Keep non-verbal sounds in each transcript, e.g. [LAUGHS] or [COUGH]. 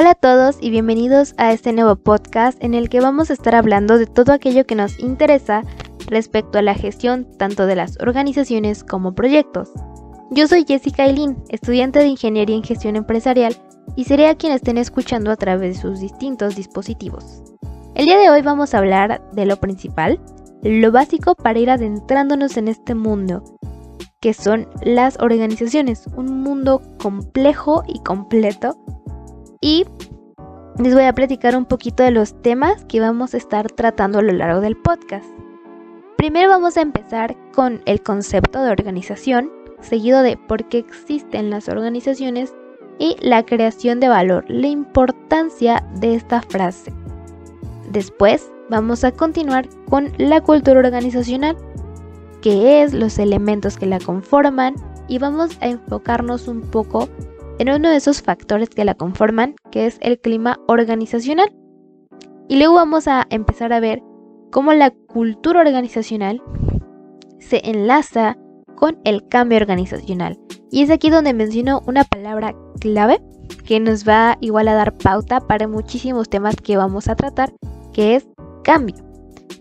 Hola a todos y bienvenidos a este nuevo podcast en el que vamos a estar hablando de todo aquello que nos interesa respecto a la gestión tanto de las organizaciones como proyectos. Yo soy Jessica Eileen, estudiante de Ingeniería en Gestión Empresarial y seré a quien estén escuchando a través de sus distintos dispositivos. El día de hoy vamos a hablar de lo principal, lo básico para ir adentrándonos en este mundo, que son las organizaciones, un mundo complejo y completo y les voy a platicar un poquito de los temas que vamos a estar tratando a lo largo del podcast. Primero vamos a empezar con el concepto de organización, seguido de por qué existen las organizaciones y la creación de valor, la importancia de esta frase. Después vamos a continuar con la cultura organizacional, qué es, los elementos que la conforman y vamos a enfocarnos un poco en uno de esos factores que la conforman, que es el clima organizacional. Y luego vamos a empezar a ver cómo la cultura organizacional se enlaza con el cambio organizacional. Y es aquí donde menciono una palabra clave que nos va igual a dar pauta para muchísimos temas que vamos a tratar, que es cambio.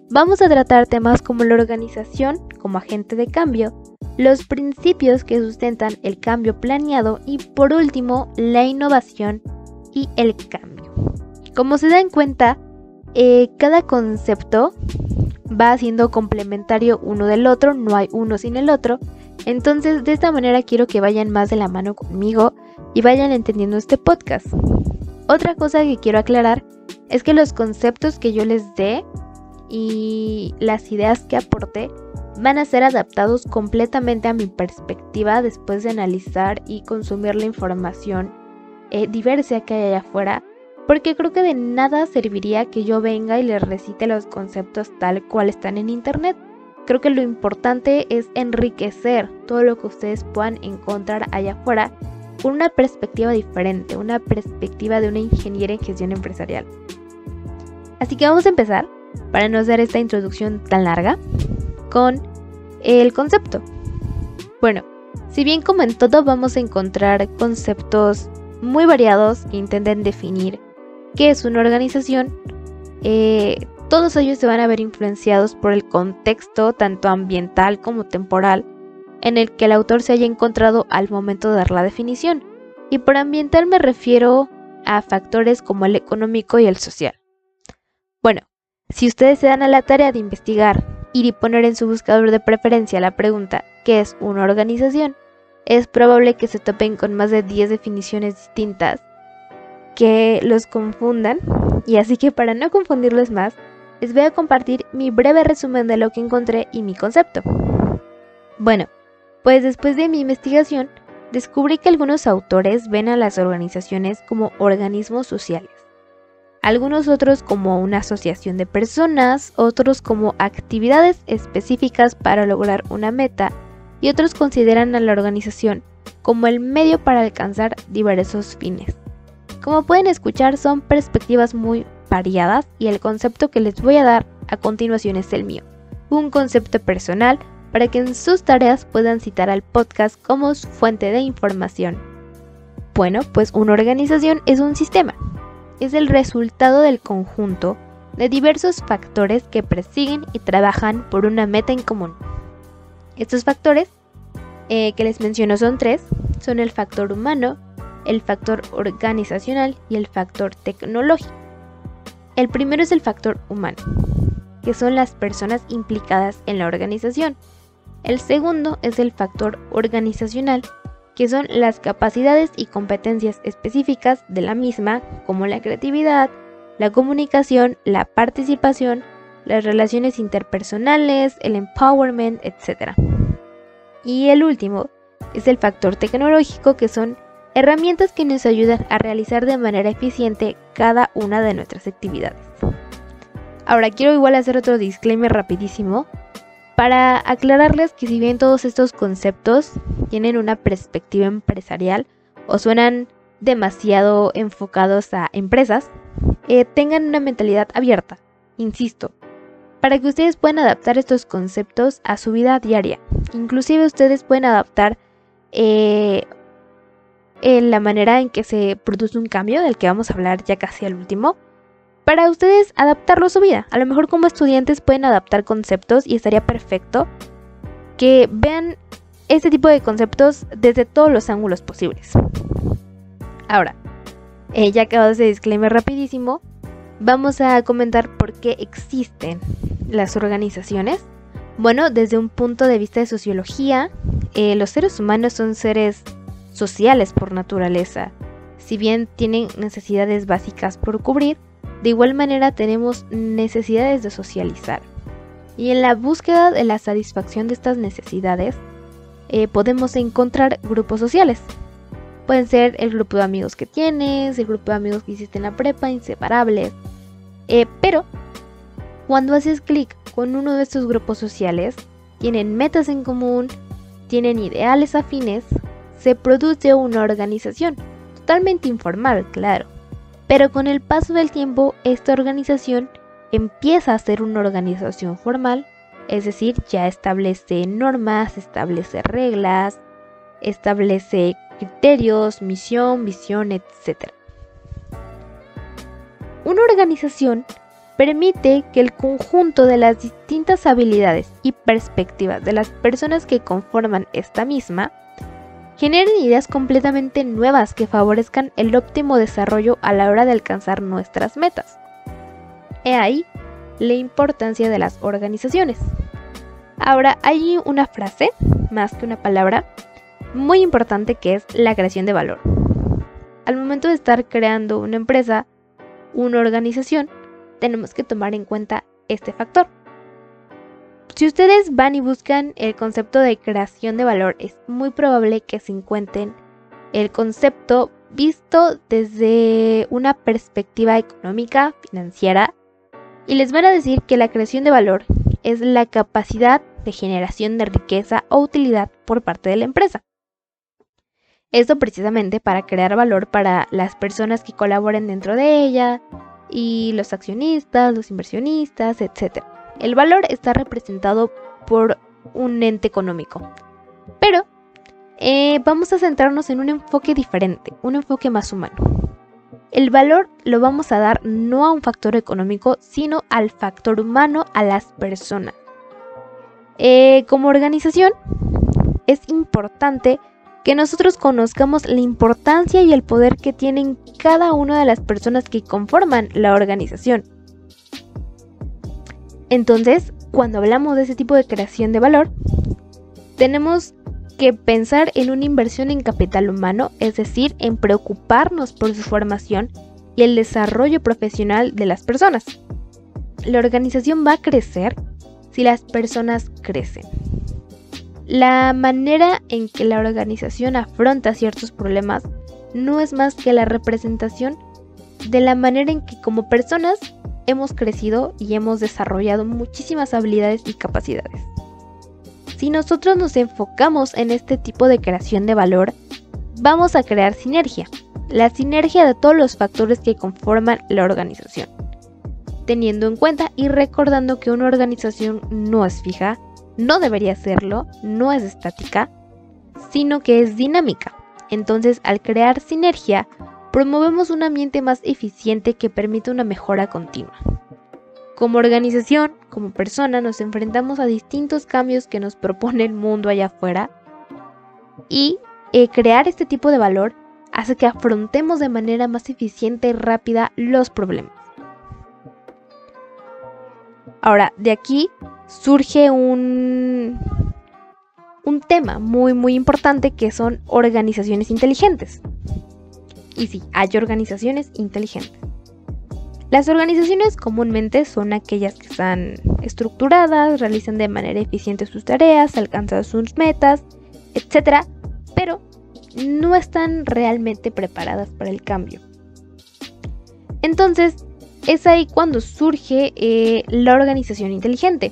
Vamos a tratar temas como la organización como agente de cambio, los principios que sustentan el cambio planeado y por último la innovación y el cambio. Como se dan cuenta, eh, cada concepto va siendo complementario uno del otro, no hay uno sin el otro. Entonces de esta manera quiero que vayan más de la mano conmigo y vayan entendiendo este podcast. Otra cosa que quiero aclarar es que los conceptos que yo les dé y las ideas que aporte van a ser adaptados completamente a mi perspectiva después de analizar y consumir la información eh, diversa que hay allá afuera, porque creo que de nada serviría que yo venga y les recite los conceptos tal cual están en internet. Creo que lo importante es enriquecer todo lo que ustedes puedan encontrar allá afuera con una perspectiva diferente, una perspectiva de una ingeniera en gestión empresarial. Así que vamos a empezar, para no hacer esta introducción tan larga, con el concepto. Bueno, si bien como en todo vamos a encontrar conceptos muy variados que intenten definir qué es una organización, eh, todos ellos se van a ver influenciados por el contexto tanto ambiental como temporal en el que el autor se haya encontrado al momento de dar la definición. Y por ambiental me refiero a factores como el económico y el social. Bueno, si ustedes se dan a la tarea de investigar ir y poner en su buscador de preferencia la pregunta ¿qué es una organización? Es probable que se topen con más de 10 definiciones distintas que los confundan y así que para no confundirlos más, les voy a compartir mi breve resumen de lo que encontré y mi concepto. Bueno, pues después de mi investigación, descubrí que algunos autores ven a las organizaciones como organismos sociales algunos otros como una asociación de personas, otros como actividades específicas para lograr una meta y otros consideran a la organización como el medio para alcanzar diversos fines. Como pueden escuchar son perspectivas muy variadas y el concepto que les voy a dar a continuación es el mío, un concepto personal para que en sus tareas puedan citar al podcast como su fuente de información. Bueno, pues una organización es un sistema, es el resultado del conjunto de diversos factores que persiguen y trabajan por una meta en común. Estos factores eh, que les menciono son tres, son el factor humano, el factor organizacional y el factor tecnológico. El primero es el factor humano, que son las personas implicadas en la organización. El segundo es el factor organizacional, que son las capacidades y competencias específicas de la misma, como la creatividad, la comunicación, la participación, las relaciones interpersonales, el empowerment, etc. Y el último es el factor tecnológico, que son herramientas que nos ayudan a realizar de manera eficiente cada una de nuestras actividades. Ahora quiero igual hacer otro disclaimer rapidísimo para aclararles que si bien todos estos conceptos tienen una perspectiva empresarial o suenan demasiado enfocados a empresas, eh, tengan una mentalidad abierta, insisto, para que ustedes puedan adaptar estos conceptos a su vida diaria. Inclusive ustedes pueden adaptar eh, eh, la manera en que se produce un cambio, del que vamos a hablar ya casi al último, para ustedes adaptarlo a su vida. A lo mejor como estudiantes pueden adaptar conceptos y estaría perfecto que vean este tipo de conceptos desde todos los ángulos posibles. Ahora, eh, ya acabo ese disclaimer rapidísimo, vamos a comentar por qué existen las organizaciones. Bueno, desde un punto de vista de sociología, eh, los seres humanos son seres sociales por naturaleza. Si bien tienen necesidades básicas por cubrir, de igual manera tenemos necesidades de socializar. Y en la búsqueda de la satisfacción de estas necesidades, eh, podemos encontrar grupos sociales. Pueden ser el grupo de amigos que tienes, el grupo de amigos que hiciste en la prepa, inseparables. Eh, pero cuando haces clic con uno de estos grupos sociales, tienen metas en común, tienen ideales afines, se produce una organización, totalmente informal, claro. Pero con el paso del tiempo, esta organización empieza a ser una organización formal, es decir, ya establece normas, establece reglas, establece criterios, misión, visión, etc. Una organización permite que el conjunto de las distintas habilidades y perspectivas de las personas que conforman esta misma generen ideas completamente nuevas que favorezcan el óptimo desarrollo a la hora de alcanzar nuestras metas. He ahí la importancia de las organizaciones. Ahora, hay una frase, más que una palabra, muy importante que es la creación de valor. Al momento de estar creando una empresa, una organización, tenemos que tomar en cuenta este factor. Si ustedes van y buscan el concepto de creación de valor, es muy probable que se encuentren el concepto visto desde una perspectiva económica, financiera, y les van a decir que la creación de valor es la capacidad de generación de riqueza o utilidad por parte de la empresa. Esto precisamente para crear valor para las personas que colaboren dentro de ella y los accionistas, los inversionistas, etc. El valor está representado por un ente económico. Pero eh, vamos a centrarnos en un enfoque diferente, un enfoque más humano. El valor lo vamos a dar no a un factor económico, sino al factor humano, a las personas. Eh, como organización, es importante que nosotros conozcamos la importancia y el poder que tienen cada una de las personas que conforman la organización. Entonces, cuando hablamos de ese tipo de creación de valor, tenemos que pensar en una inversión en capital humano, es decir, en preocuparnos por su formación y el desarrollo profesional de las personas. La organización va a crecer si las personas crecen. La manera en que la organización afronta ciertos problemas no es más que la representación de la manera en que como personas hemos crecido y hemos desarrollado muchísimas habilidades y capacidades. Si nosotros nos enfocamos en este tipo de creación de valor, vamos a crear sinergia, la sinergia de todos los factores que conforman la organización, teniendo en cuenta y recordando que una organización no es fija, no debería serlo, no es estática, sino que es dinámica. Entonces, al crear sinergia, promovemos un ambiente más eficiente que permite una mejora continua. Como organización, como persona, nos enfrentamos a distintos cambios que nos propone el mundo allá afuera y eh, crear este tipo de valor hace que afrontemos de manera más eficiente y rápida los problemas. Ahora, de aquí surge un, un tema muy muy importante que son organizaciones inteligentes. Y sí, hay organizaciones inteligentes. Las organizaciones comúnmente son aquellas que están estructuradas, realizan de manera eficiente sus tareas, alcanzan sus metas, etc. Pero no están realmente preparadas para el cambio. Entonces, es ahí cuando surge eh, la organización inteligente.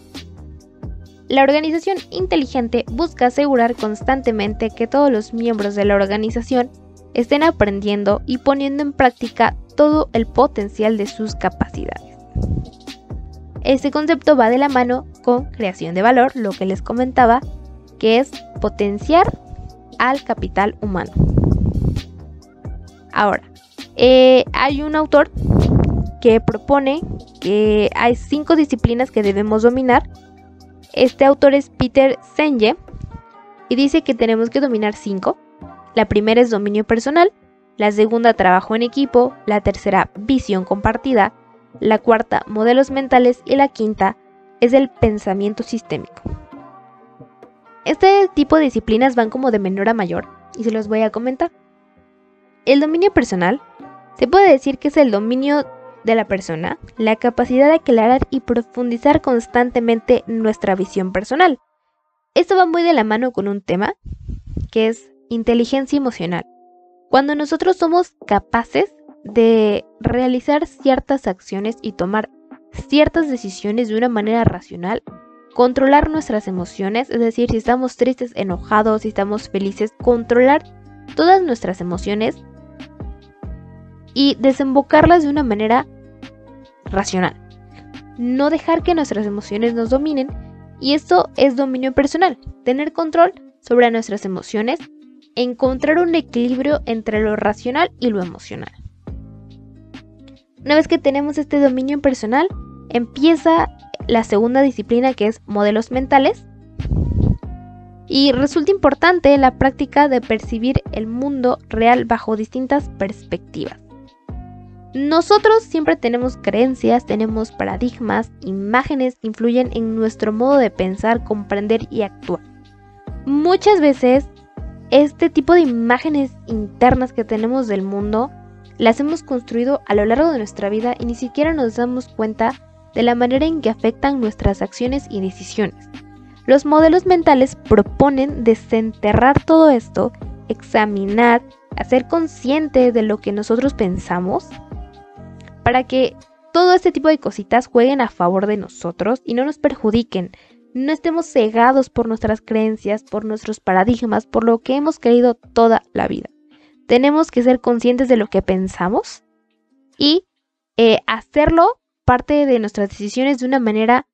La organización inteligente busca asegurar constantemente que todos los miembros de la organización estén aprendiendo y poniendo en práctica todo el potencial de sus capacidades. Este concepto va de la mano con creación de valor, lo que les comentaba, que es potenciar al capital humano. Ahora, eh, hay un autor que propone que hay cinco disciplinas que debemos dominar. Este autor es Peter Senge y dice que tenemos que dominar cinco. La primera es dominio personal, la segunda trabajo en equipo, la tercera visión compartida, la cuarta modelos mentales y la quinta es el pensamiento sistémico. Este tipo de disciplinas van como de menor a mayor y se los voy a comentar. El dominio personal se puede decir que es el dominio de la persona, la capacidad de aclarar y profundizar constantemente nuestra visión personal. Esto va muy de la mano con un tema que es inteligencia emocional. Cuando nosotros somos capaces de realizar ciertas acciones y tomar ciertas decisiones de una manera racional, controlar nuestras emociones, es decir, si estamos tristes, enojados, si estamos felices, controlar todas nuestras emociones y desembocarlas de una manera racional. No dejar que nuestras emociones nos dominen y esto es dominio personal, tener control sobre nuestras emociones, encontrar un equilibrio entre lo racional y lo emocional. Una vez que tenemos este dominio personal, empieza la segunda disciplina que es modelos mentales. Y resulta importante la práctica de percibir el mundo real bajo distintas perspectivas. Nosotros siempre tenemos creencias, tenemos paradigmas, imágenes influyen en nuestro modo de pensar, comprender y actuar. Muchas veces este tipo de imágenes internas que tenemos del mundo las hemos construido a lo largo de nuestra vida y ni siquiera nos damos cuenta de la manera en que afectan nuestras acciones y decisiones. Los modelos mentales proponen desenterrar todo esto, examinar, hacer consciente de lo que nosotros pensamos, para que todo este tipo de cositas jueguen a favor de nosotros y no nos perjudiquen. No estemos cegados por nuestras creencias, por nuestros paradigmas, por lo que hemos creído toda la vida. Tenemos que ser conscientes de lo que pensamos y eh, hacerlo parte de nuestras decisiones de una manera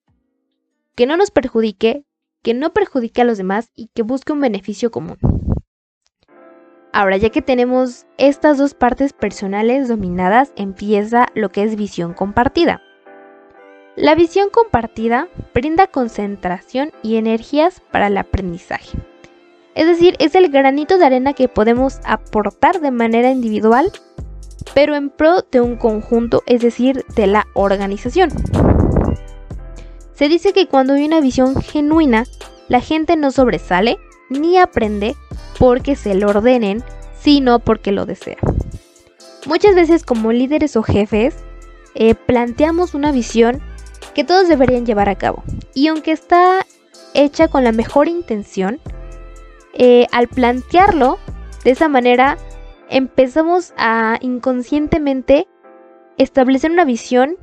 que no nos perjudique, que no perjudique a los demás y que busque un beneficio común. Ahora, ya que tenemos estas dos partes personales dominadas, empieza lo que es visión compartida. La visión compartida brinda concentración y energías para el aprendizaje. Es decir, es el granito de arena que podemos aportar de manera individual pero en pro de un conjunto, es decir, de la organización. Se dice que cuando hay una visión genuina, la gente no sobresale ni aprende porque se lo ordenen, sino porque lo desea. Muchas veces como líderes o jefes, eh, planteamos una visión que todos deberían llevar a cabo. Y aunque está hecha con la mejor intención, eh, al plantearlo de esa manera empezamos a inconscientemente establecer una visión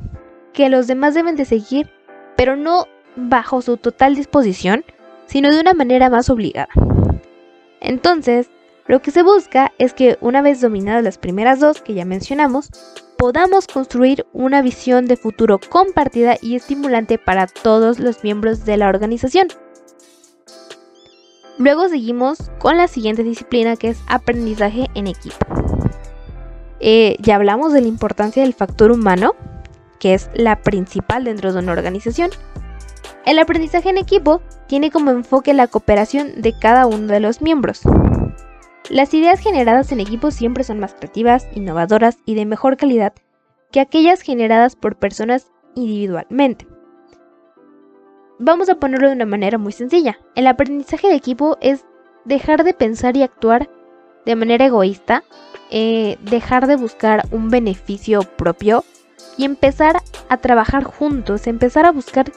que los demás deben de seguir, pero no bajo su total disposición, sino de una manera más obligada. Entonces, lo que se busca es que una vez dominadas las primeras dos que ya mencionamos, podamos construir una visión de futuro compartida y estimulante para todos los miembros de la organización. Luego seguimos con la siguiente disciplina que es aprendizaje en equipo. Eh, ya hablamos de la importancia del factor humano, que es la principal dentro de una organización. El aprendizaje en equipo tiene como enfoque la cooperación de cada uno de los miembros. Las ideas generadas en equipo siempre son más creativas, innovadoras y de mejor calidad que aquellas generadas por personas individualmente. Vamos a ponerlo de una manera muy sencilla. El aprendizaje de equipo es dejar de pensar y actuar de manera egoísta, eh, dejar de buscar un beneficio propio y empezar a trabajar juntos, empezar a buscar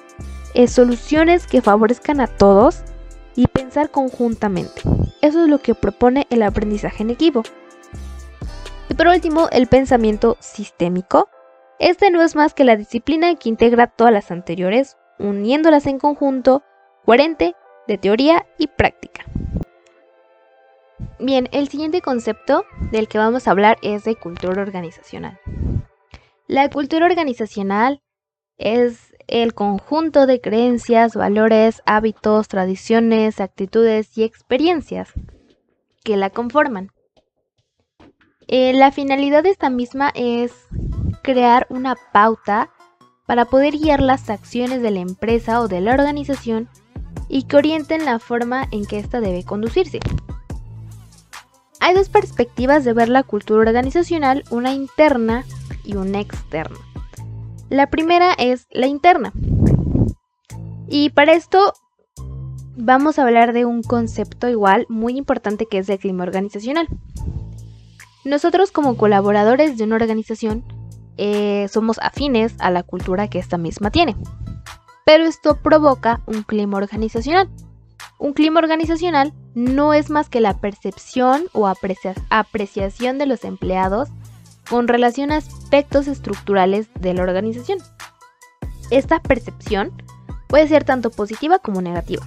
eh, soluciones que favorezcan a todos y pensar conjuntamente. Eso es lo que propone el aprendizaje en equipo. Y por último, el pensamiento sistémico. Este no es más que la disciplina que integra todas las anteriores, uniéndolas en conjunto, coherente de teoría y práctica. Bien, el siguiente concepto del que vamos a hablar es de cultura organizacional. La cultura organizacional es el conjunto de creencias, valores, hábitos, tradiciones, actitudes y experiencias que la conforman. Eh, la finalidad de esta misma es crear una pauta para poder guiar las acciones de la empresa o de la organización y que orienten la forma en que ésta debe conducirse. Hay dos perspectivas de ver la cultura organizacional, una interna y una externa. La primera es la interna. Y para esto vamos a hablar de un concepto igual muy importante que es el clima organizacional. Nosotros como colaboradores de una organización eh, somos afines a la cultura que esta misma tiene. Pero esto provoca un clima organizacional. Un clima organizacional no es más que la percepción o apreciación de los empleados con relación a aspectos estructurales de la organización. Esta percepción puede ser tanto positiva como negativa.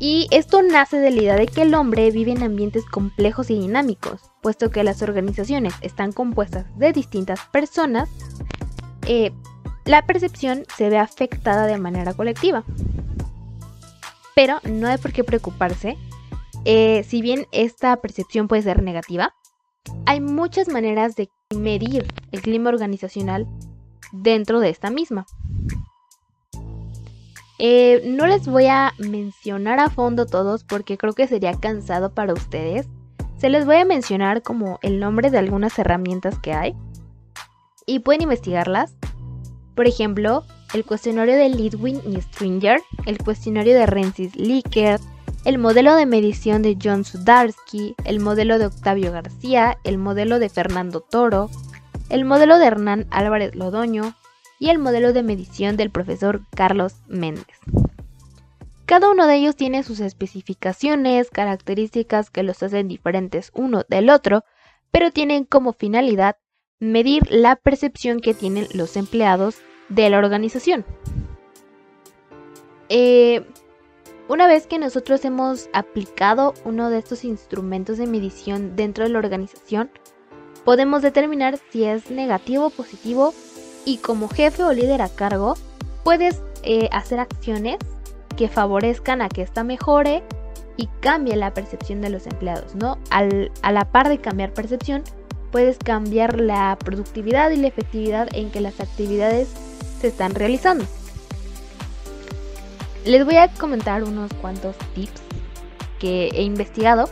Y esto nace de la idea de que el hombre vive en ambientes complejos y dinámicos, puesto que las organizaciones están compuestas de distintas personas, eh, la percepción se ve afectada de manera colectiva. Pero no hay por qué preocuparse, eh, si bien esta percepción puede ser negativa, hay muchas maneras de medir el clima organizacional dentro de esta misma. Eh, no les voy a mencionar a fondo todos porque creo que sería cansado para ustedes. Se les voy a mencionar como el nombre de algunas herramientas que hay y pueden investigarlas. Por ejemplo, el cuestionario de Lidwin y Stringer, el cuestionario de Rensis Likert, el modelo de medición de John Sudarsky, el modelo de Octavio García, el modelo de Fernando Toro, el modelo de Hernán Álvarez Lodoño y el modelo de medición del profesor Carlos Méndez. Cada uno de ellos tiene sus especificaciones, características que los hacen diferentes uno del otro, pero tienen como finalidad medir la percepción que tienen los empleados de la organización. Eh, una vez que nosotros hemos aplicado uno de estos instrumentos de medición dentro de la organización, podemos determinar si es negativo o positivo y como jefe o líder a cargo puedes eh, hacer acciones que favorezcan a que ésta mejore y cambie la percepción de los empleados, ¿no? a la par de cambiar percepción, puedes cambiar la productividad y la efectividad en que las actividades se están realizando. Les voy a comentar unos cuantos tips que he investigado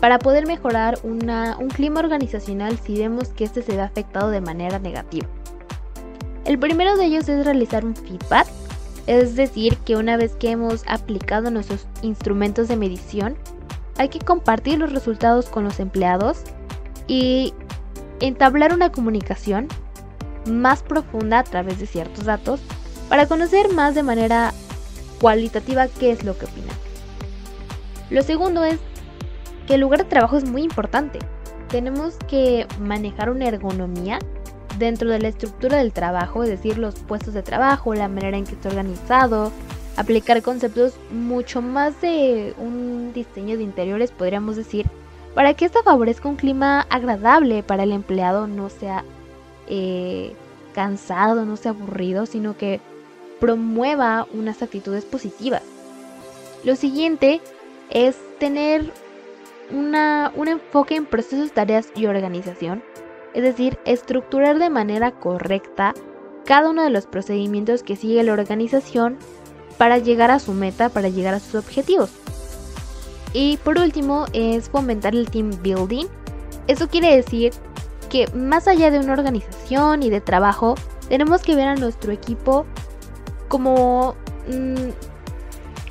para poder mejorar un clima organizacional si vemos que este se ve afectado de manera negativa. El primero de ellos es realizar un feedback, es decir, que una vez que hemos aplicado nuestros instrumentos de medición, hay que compartir los resultados con los empleados y entablar una comunicación más profunda a través de ciertos datos para conocer más de manera cualitativa qué es lo que opinan. Lo segundo es que el lugar de trabajo es muy importante. Tenemos que manejar una ergonomía dentro de la estructura del trabajo, es decir, los puestos de trabajo, la manera en que está organizado, aplicar conceptos mucho más de un diseño de interiores, podríamos decir, para que esto favorezca un clima agradable para el empleado, no sea eh, cansado, no sea aburrido, sino que promueva unas actitudes positivas. Lo siguiente es tener una, un enfoque en procesos, tareas y organización, es decir, estructurar de manera correcta cada uno de los procedimientos que sigue la organización para llegar a su meta, para llegar a sus objetivos. Y por último es fomentar el team building. Eso quiere decir que más allá de una organización y de trabajo, tenemos que ver a nuestro equipo como mm,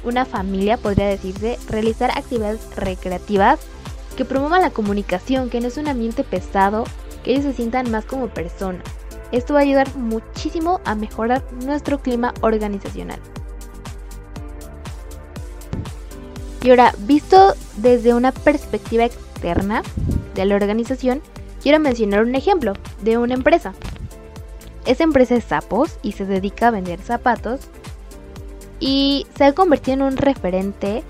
una familia, podría decirse, realizar actividades recreativas que promuevan la comunicación, que no es un ambiente pesado, que ellos se sientan más como personas. Esto va a ayudar muchísimo a mejorar nuestro clima organizacional. Y ahora, visto desde una perspectiva externa de la organización, quiero mencionar un ejemplo de una empresa. Esa empresa es Sapos y se dedica a vender zapatos y se ha convertido en un referente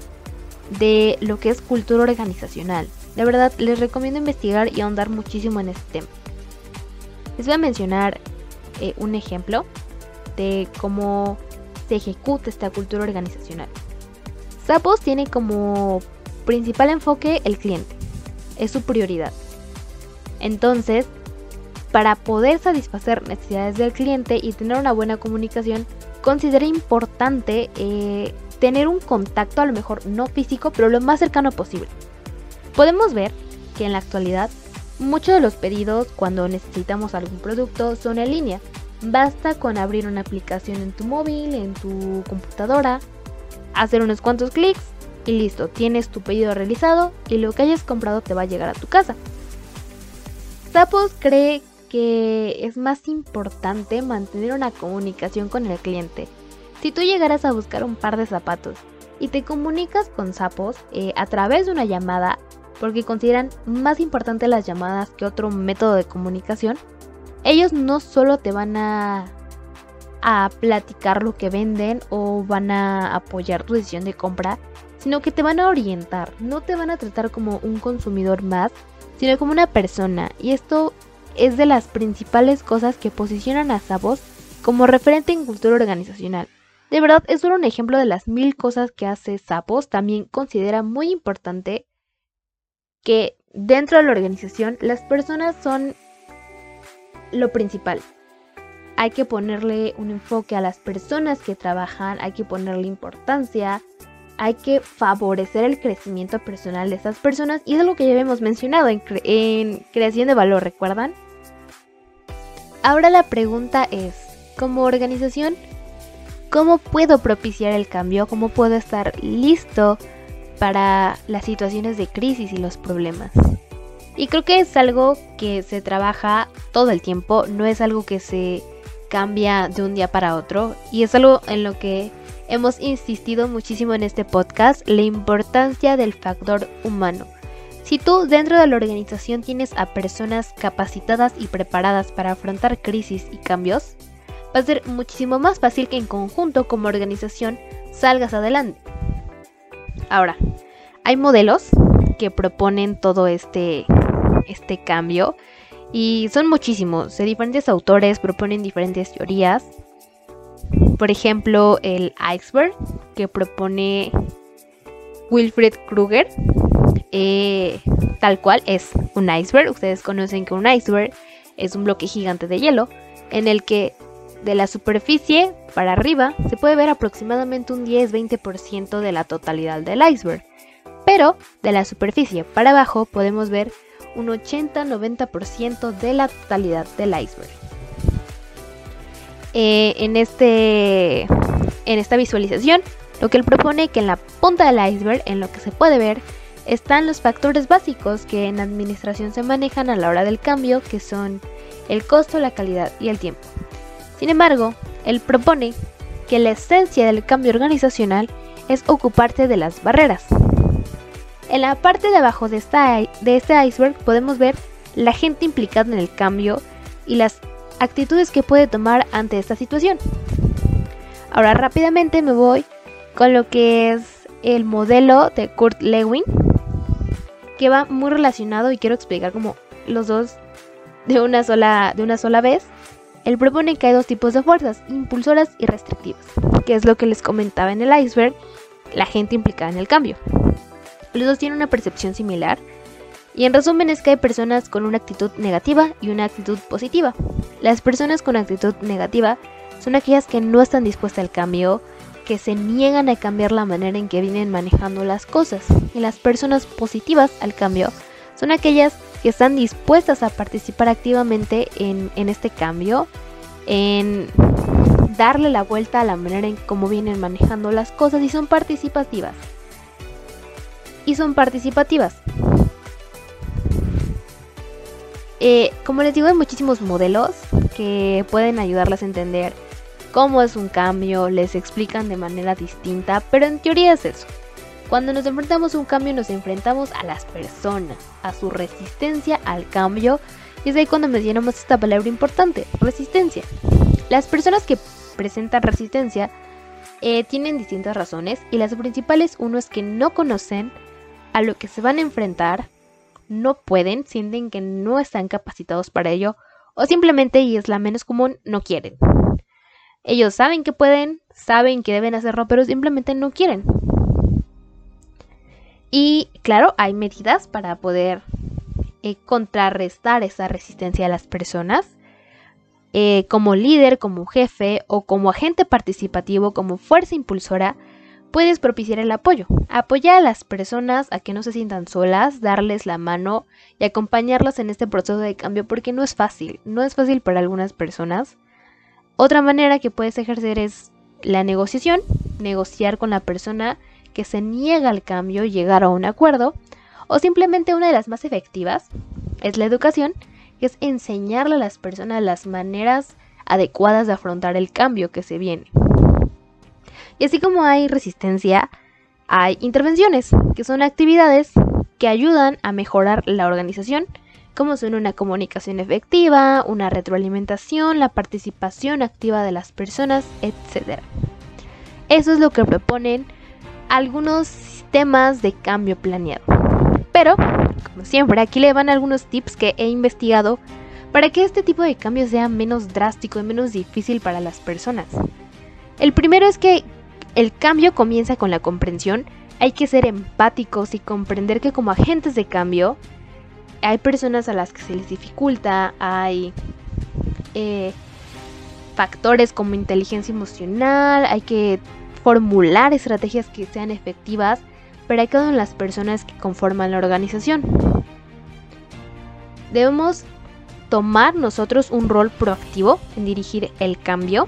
de lo que es cultura organizacional. De verdad, les recomiendo investigar y ahondar muchísimo en este tema. Les voy a mencionar eh, un ejemplo de cómo se ejecuta esta cultura organizacional. Sapos tiene como principal enfoque el cliente. es su prioridad. Entonces, para poder satisfacer necesidades del cliente y tener una buena comunicación, considera importante eh, tener un contacto, a lo mejor no físico, pero lo más cercano posible. Podemos ver que en la actualidad muchos de los pedidos cuando necesitamos algún producto son en línea. Basta con abrir una aplicación en tu móvil, en tu computadora, hacer unos cuantos clics y listo, tienes tu pedido realizado y lo que hayas comprado te va a llegar a tu casa. Zappos cree que es más importante mantener una comunicación con el cliente. Si tú llegaras a buscar un par de zapatos y te comunicas con Zappos eh, a través de una llamada, porque consideran más importante las llamadas que otro método de comunicación, ellos no solo te van a, a platicar lo que venden o van a apoyar tu decisión de compra, sino que te van a orientar, no te van a tratar como un consumidor más, sino como una persona. Y esto es de las principales cosas que posicionan a Sabos como referente en cultura organizacional. De verdad, es solo un ejemplo de las mil cosas que hace Sapos. También considera muy importante que dentro de la organización las personas son lo principal. Hay que ponerle un enfoque a las personas que trabajan, hay que ponerle importancia, hay que favorecer el crecimiento personal de estas personas y es algo que ya habíamos mencionado en, en creación de valor, ¿recuerdan? Ahora la pregunta es, como organización, ¿cómo puedo propiciar el cambio? ¿Cómo puedo estar listo para las situaciones de crisis y los problemas? Y creo que es algo que se trabaja todo el tiempo, no es algo que se cambia de un día para otro y es algo en lo que hemos insistido muchísimo en este podcast, la importancia del factor humano. Si tú dentro de la organización tienes a personas capacitadas y preparadas para afrontar crisis y cambios, va a ser muchísimo más fácil que en conjunto como organización salgas adelante. Ahora, hay modelos que proponen todo este, este cambio y son muchísimos. Diferentes autores proponen diferentes teorías. Por ejemplo, el iceberg que propone Wilfred Kruger, eh, tal cual es un iceberg. Ustedes conocen que un iceberg es un bloque gigante de hielo en el que de la superficie para arriba se puede ver aproximadamente un 10-20% de la totalidad del iceberg. Pero de la superficie para abajo podemos ver un 80-90% de la totalidad del iceberg. Eh, en, este, en esta visualización, lo que él propone que en la punta del iceberg, en lo que se puede ver, están los factores básicos que en administración se manejan a la hora del cambio, que son el costo, la calidad y el tiempo. Sin embargo, él propone que la esencia del cambio organizacional es ocuparte de las barreras. En la parte de abajo de, de este iceberg podemos ver la gente implicada en el cambio y las actitudes que puede tomar ante esta situación. Ahora rápidamente me voy con lo que es el modelo de Kurt Lewin, que va muy relacionado y quiero explicar como los dos de una sola, de una sola vez. Él propone que hay dos tipos de fuerzas, impulsoras y restrictivas, que es lo que les comentaba en el iceberg, la gente implicada en el cambio. Los dos tienen una percepción similar, y en resumen es que hay personas con una actitud negativa y una actitud positiva. Las personas con actitud negativa son aquellas que no están dispuestas al cambio, que se niegan a cambiar la manera en que vienen manejando las cosas. Y las personas positivas al cambio son aquellas que están dispuestas a participar activamente en, este cambio, en darle la vuelta a la manera en cómo vienen manejando las cosas y son participativas. Y son participativas. Eh, como les digo, hay muchísimos modelos que pueden ayudarlas a entender cómo es un cambio, les explican de manera distinta, pero en teoría es eso. Cuando nos enfrentamos a un cambio nos enfrentamos a las personas, a su resistencia al cambio, y es ahí cuando mencionamos esta palabra importante, resistencia. Las personas que presentan resistencia eh, tienen distintas razones y las principales uno es que no conocen a lo que se van a enfrentar, no pueden, sienten que no están capacitados para ello o simplemente, y es la menos común, no quieren. Ellos saben que pueden, saben que deben hacerlo, pero simplemente no quieren. Y claro, hay medidas para poder eh, contrarrestar esa resistencia a las personas. Eh, como líder, como jefe o como agente participativo, como fuerza impulsora, puedes propiciar el apoyo. Apoyar a las personas a que no se sientan solas, darles la mano y acompañarlas en este proceso de cambio porque no es fácil, no es fácil para algunas personas. Otra manera que puedes ejercer es la negociación, negociar con la persona que se niega al cambio, llegar a un acuerdo, o simplemente una de las más efectivas es la educación, que es enseñarle a las personas las maneras adecuadas de afrontar el cambio que se viene. Y así como hay resistencia, hay intervenciones, que son actividades que ayudan a mejorar la organización, como son una comunicación efectiva, una retroalimentación, la participación activa de las personas, etc. Eso es lo que proponen algunos sistemas de cambio planeado. Pero, como siempre, aquí le van algunos tips que he investigado para que este tipo de cambio sea menos drástico y menos difícil para las personas. El primero es que el cambio comienza con la comprensión. Hay que ser empáticos y comprender que como agentes de cambio hay personas a las que se les dificulta, hay eh, factores como inteligencia emocional, hay que formular estrategias que sean efectivas para cada una de las personas que conforman la organización. Debemos tomar nosotros un rol proactivo en dirigir el cambio,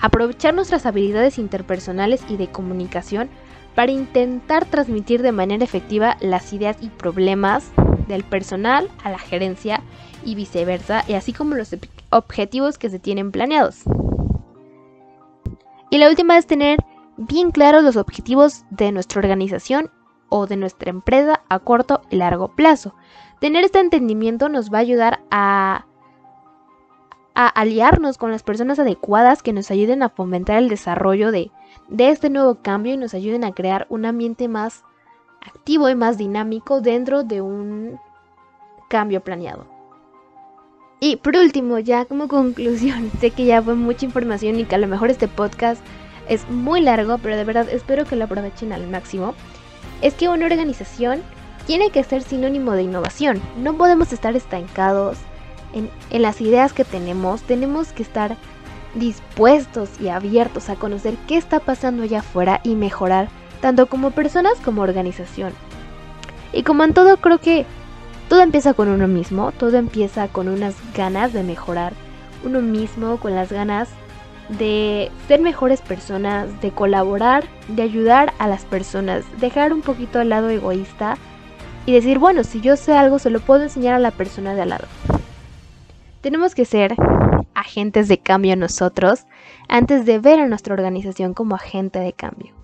aprovechar nuestras habilidades interpersonales y de comunicación para intentar transmitir de manera efectiva las ideas y problemas del personal a la gerencia y viceversa, y así como los objetivos que se tienen planeados. Y la última es tener bien claros los objetivos de nuestra organización o de nuestra empresa a corto y largo plazo. Tener este entendimiento nos va a ayudar a, aliarnos con las personas adecuadas que nos ayuden a fomentar el desarrollo de, de este nuevo cambio y nos ayuden a crear un ambiente más activo y más dinámico dentro de un cambio planeado. Y por último, ya como conclusión, [LAUGHS] sé que ya fue mucha información y que a lo mejor este podcast es muy largo, pero de verdad espero que lo aprovechen al máximo, es que una organización tiene que ser sinónimo de innovación. No podemos estar estancados en, las ideas que tenemos, tenemos que estar dispuestos y abiertos a conocer qué está pasando allá afuera y mejorar tanto como personas como organización. Y como en todo creo que todo empieza con uno mismo, todo empieza con unas ganas de mejorar uno mismo, con las ganas de ser mejores personas, de colaborar, de ayudar a las personas, dejar un poquito al lado egoísta y decir, bueno, si yo sé algo, se lo puedo enseñar a la persona de al lado. Tenemos que ser agentes de cambio nosotros antes de ver a nuestra organización como agente de cambio.